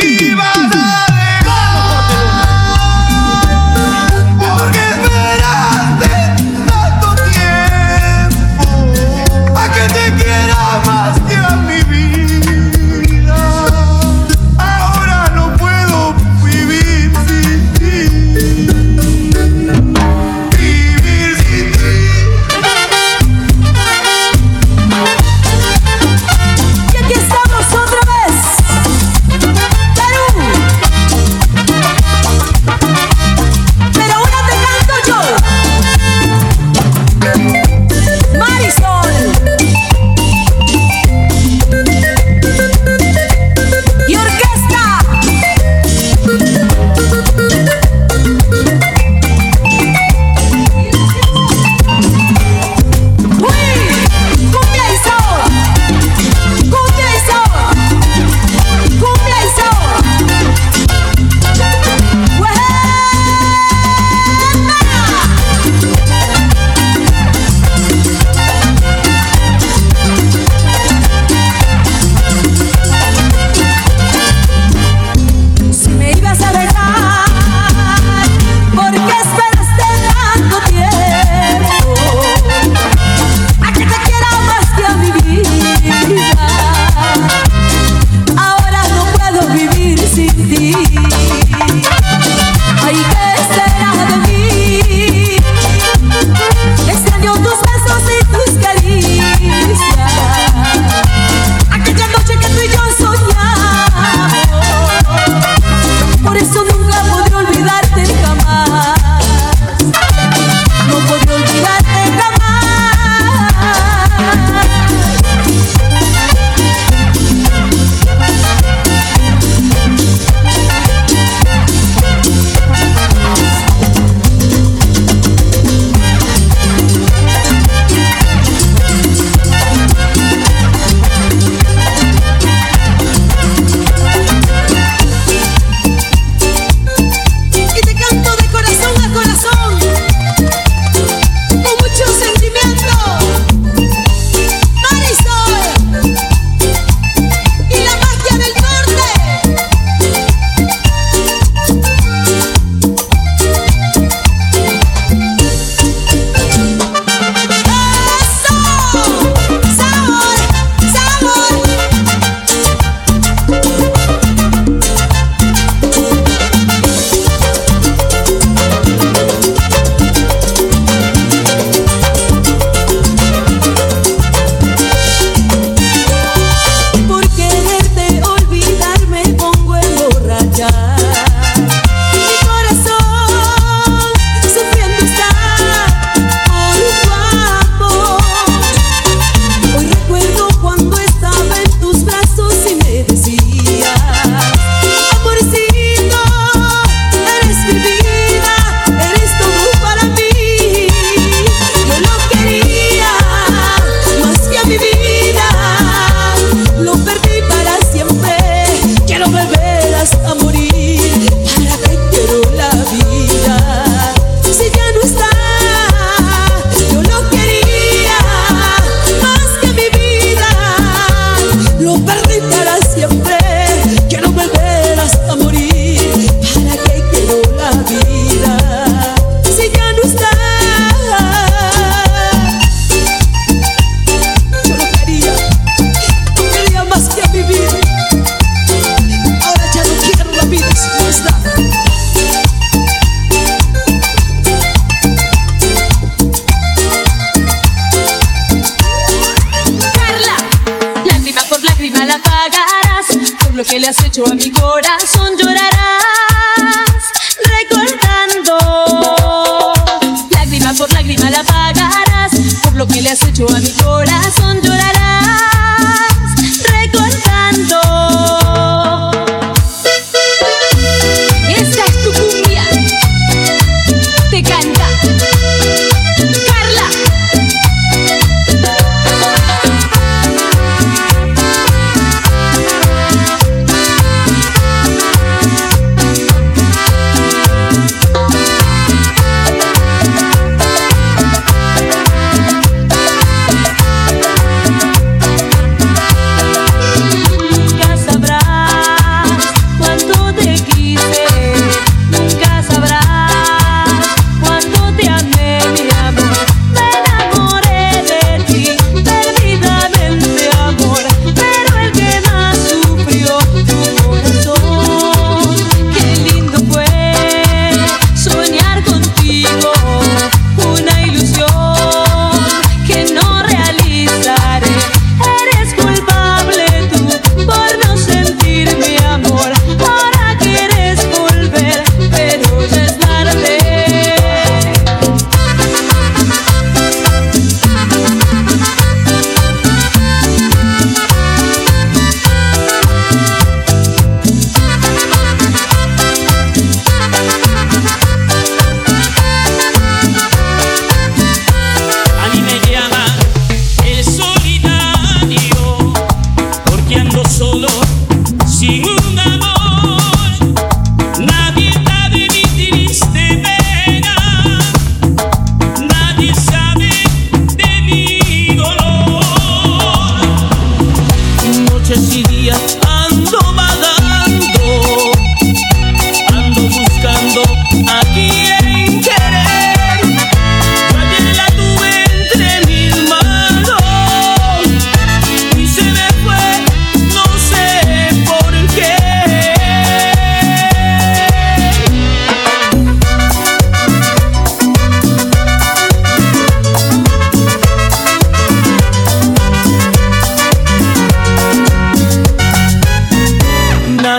iba.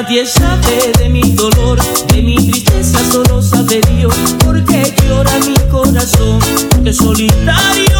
Nadie sabe de mi dolor, de mi tristeza, solo sabe Dios. Porque llora mi corazón, que solitario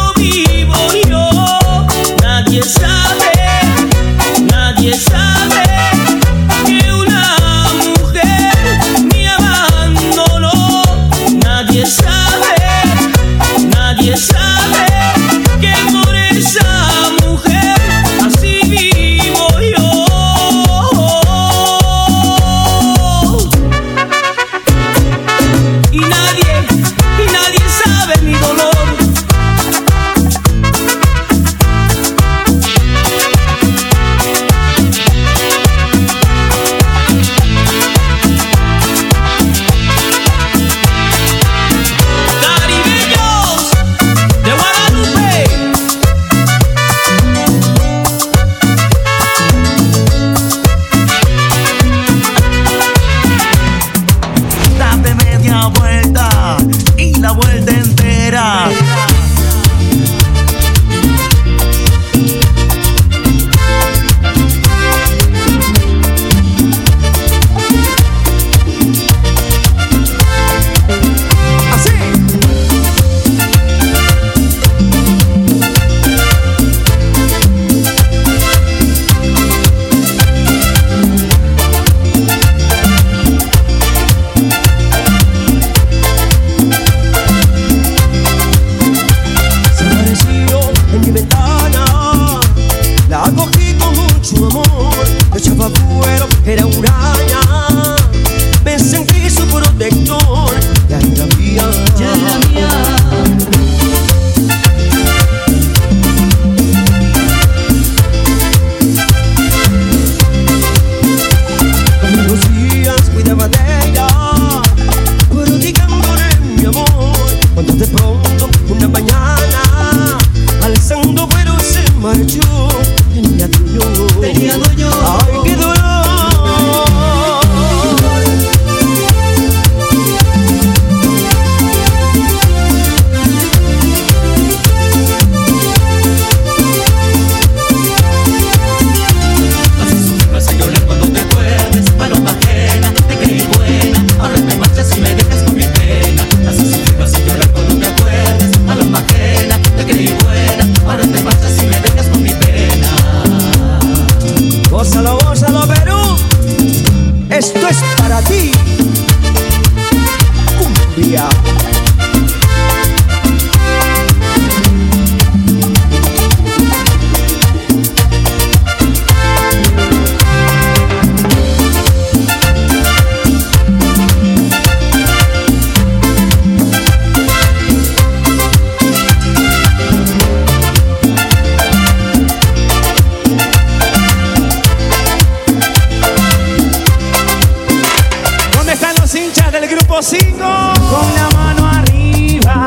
tiempo Con la mano arriba.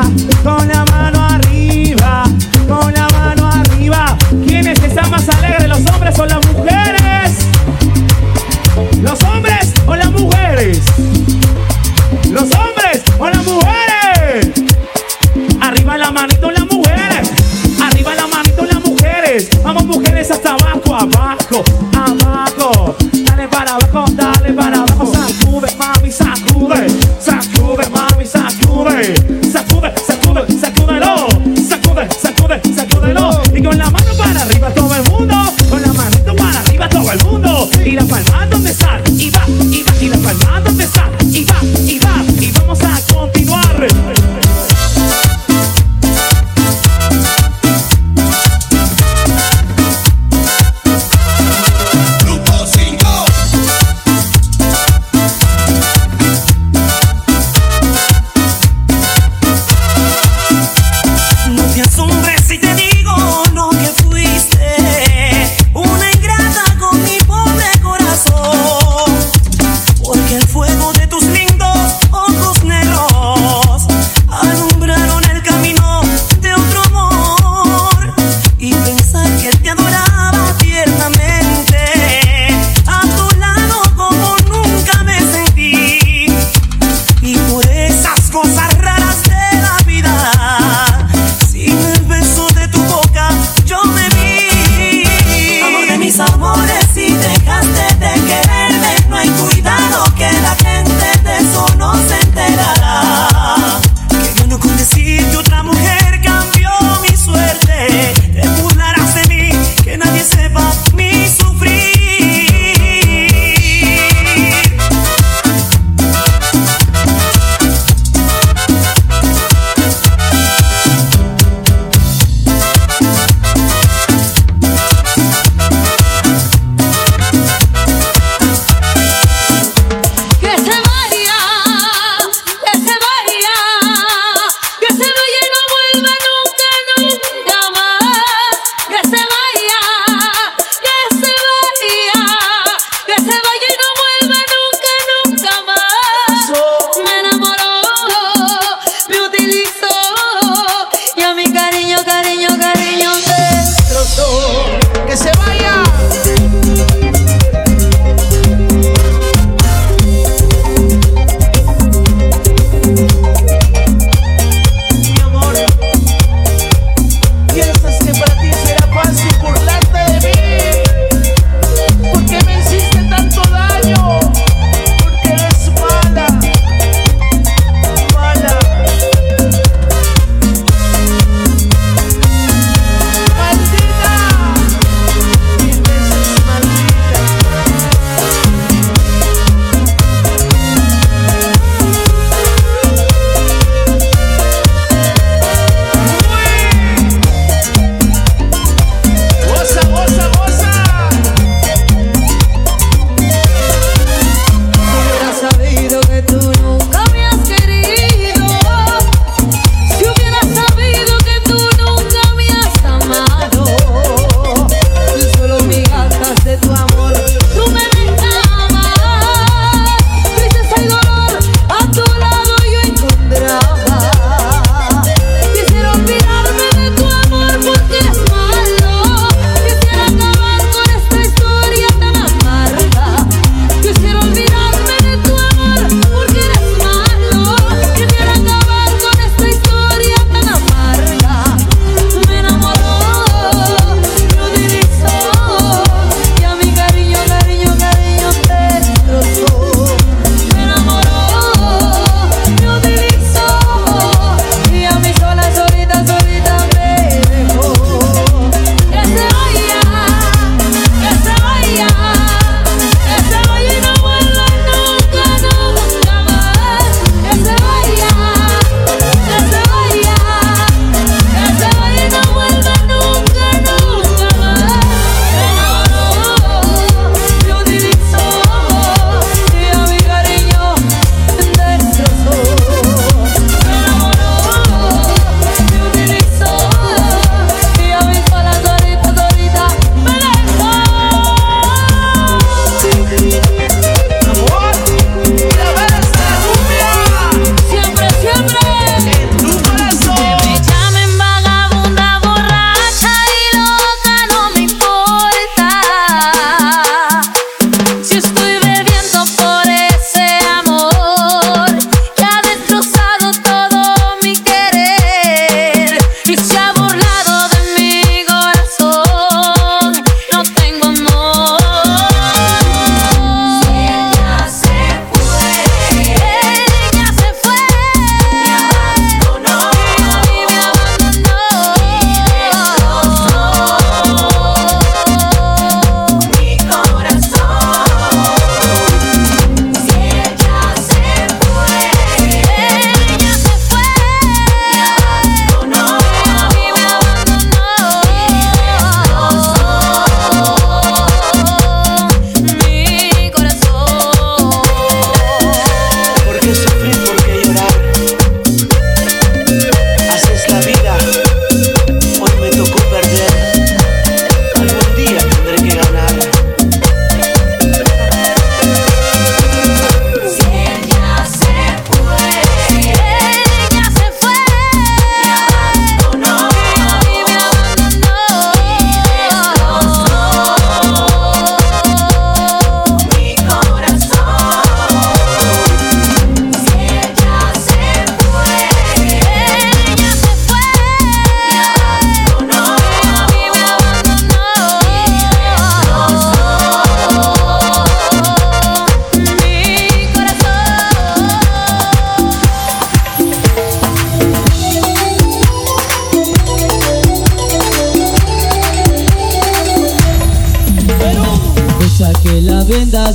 sube, se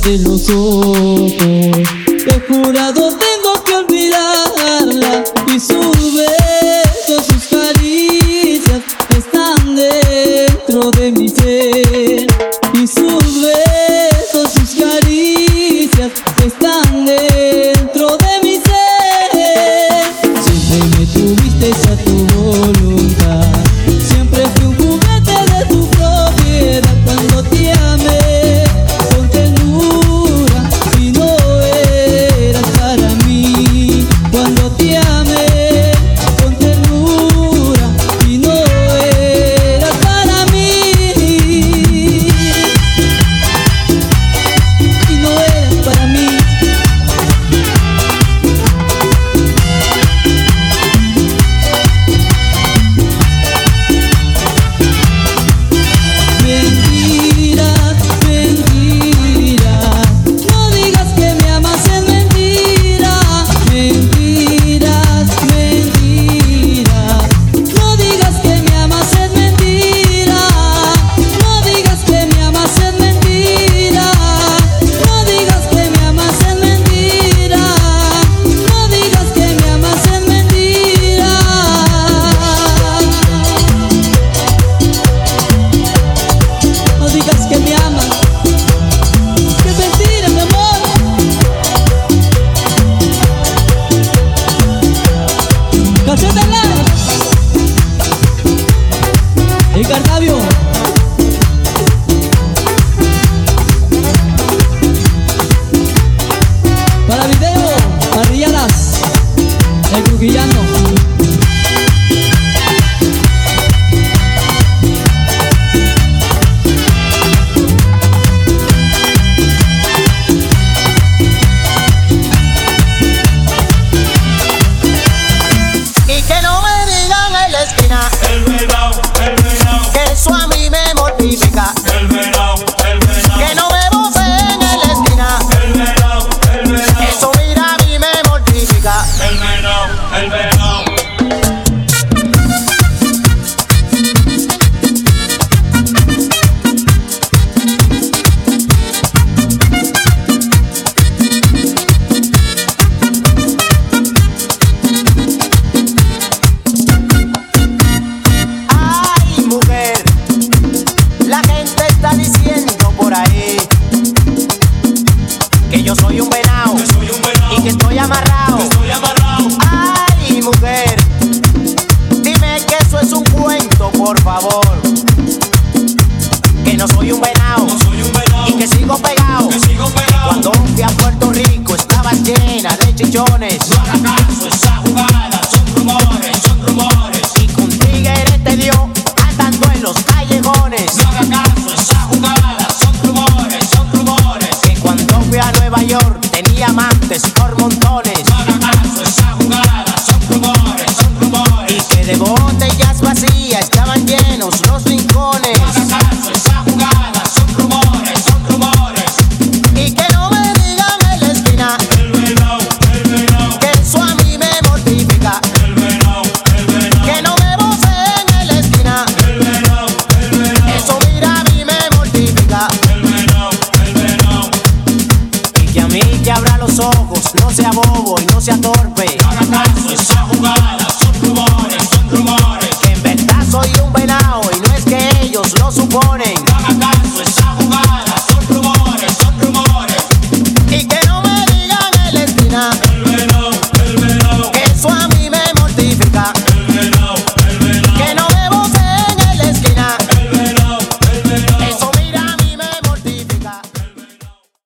de los ojos. He jurado Noche. En Cartavio. no soy un venado. Y que sigo pegado. Cuando fui a Puerto Rico estaba llena de chichones.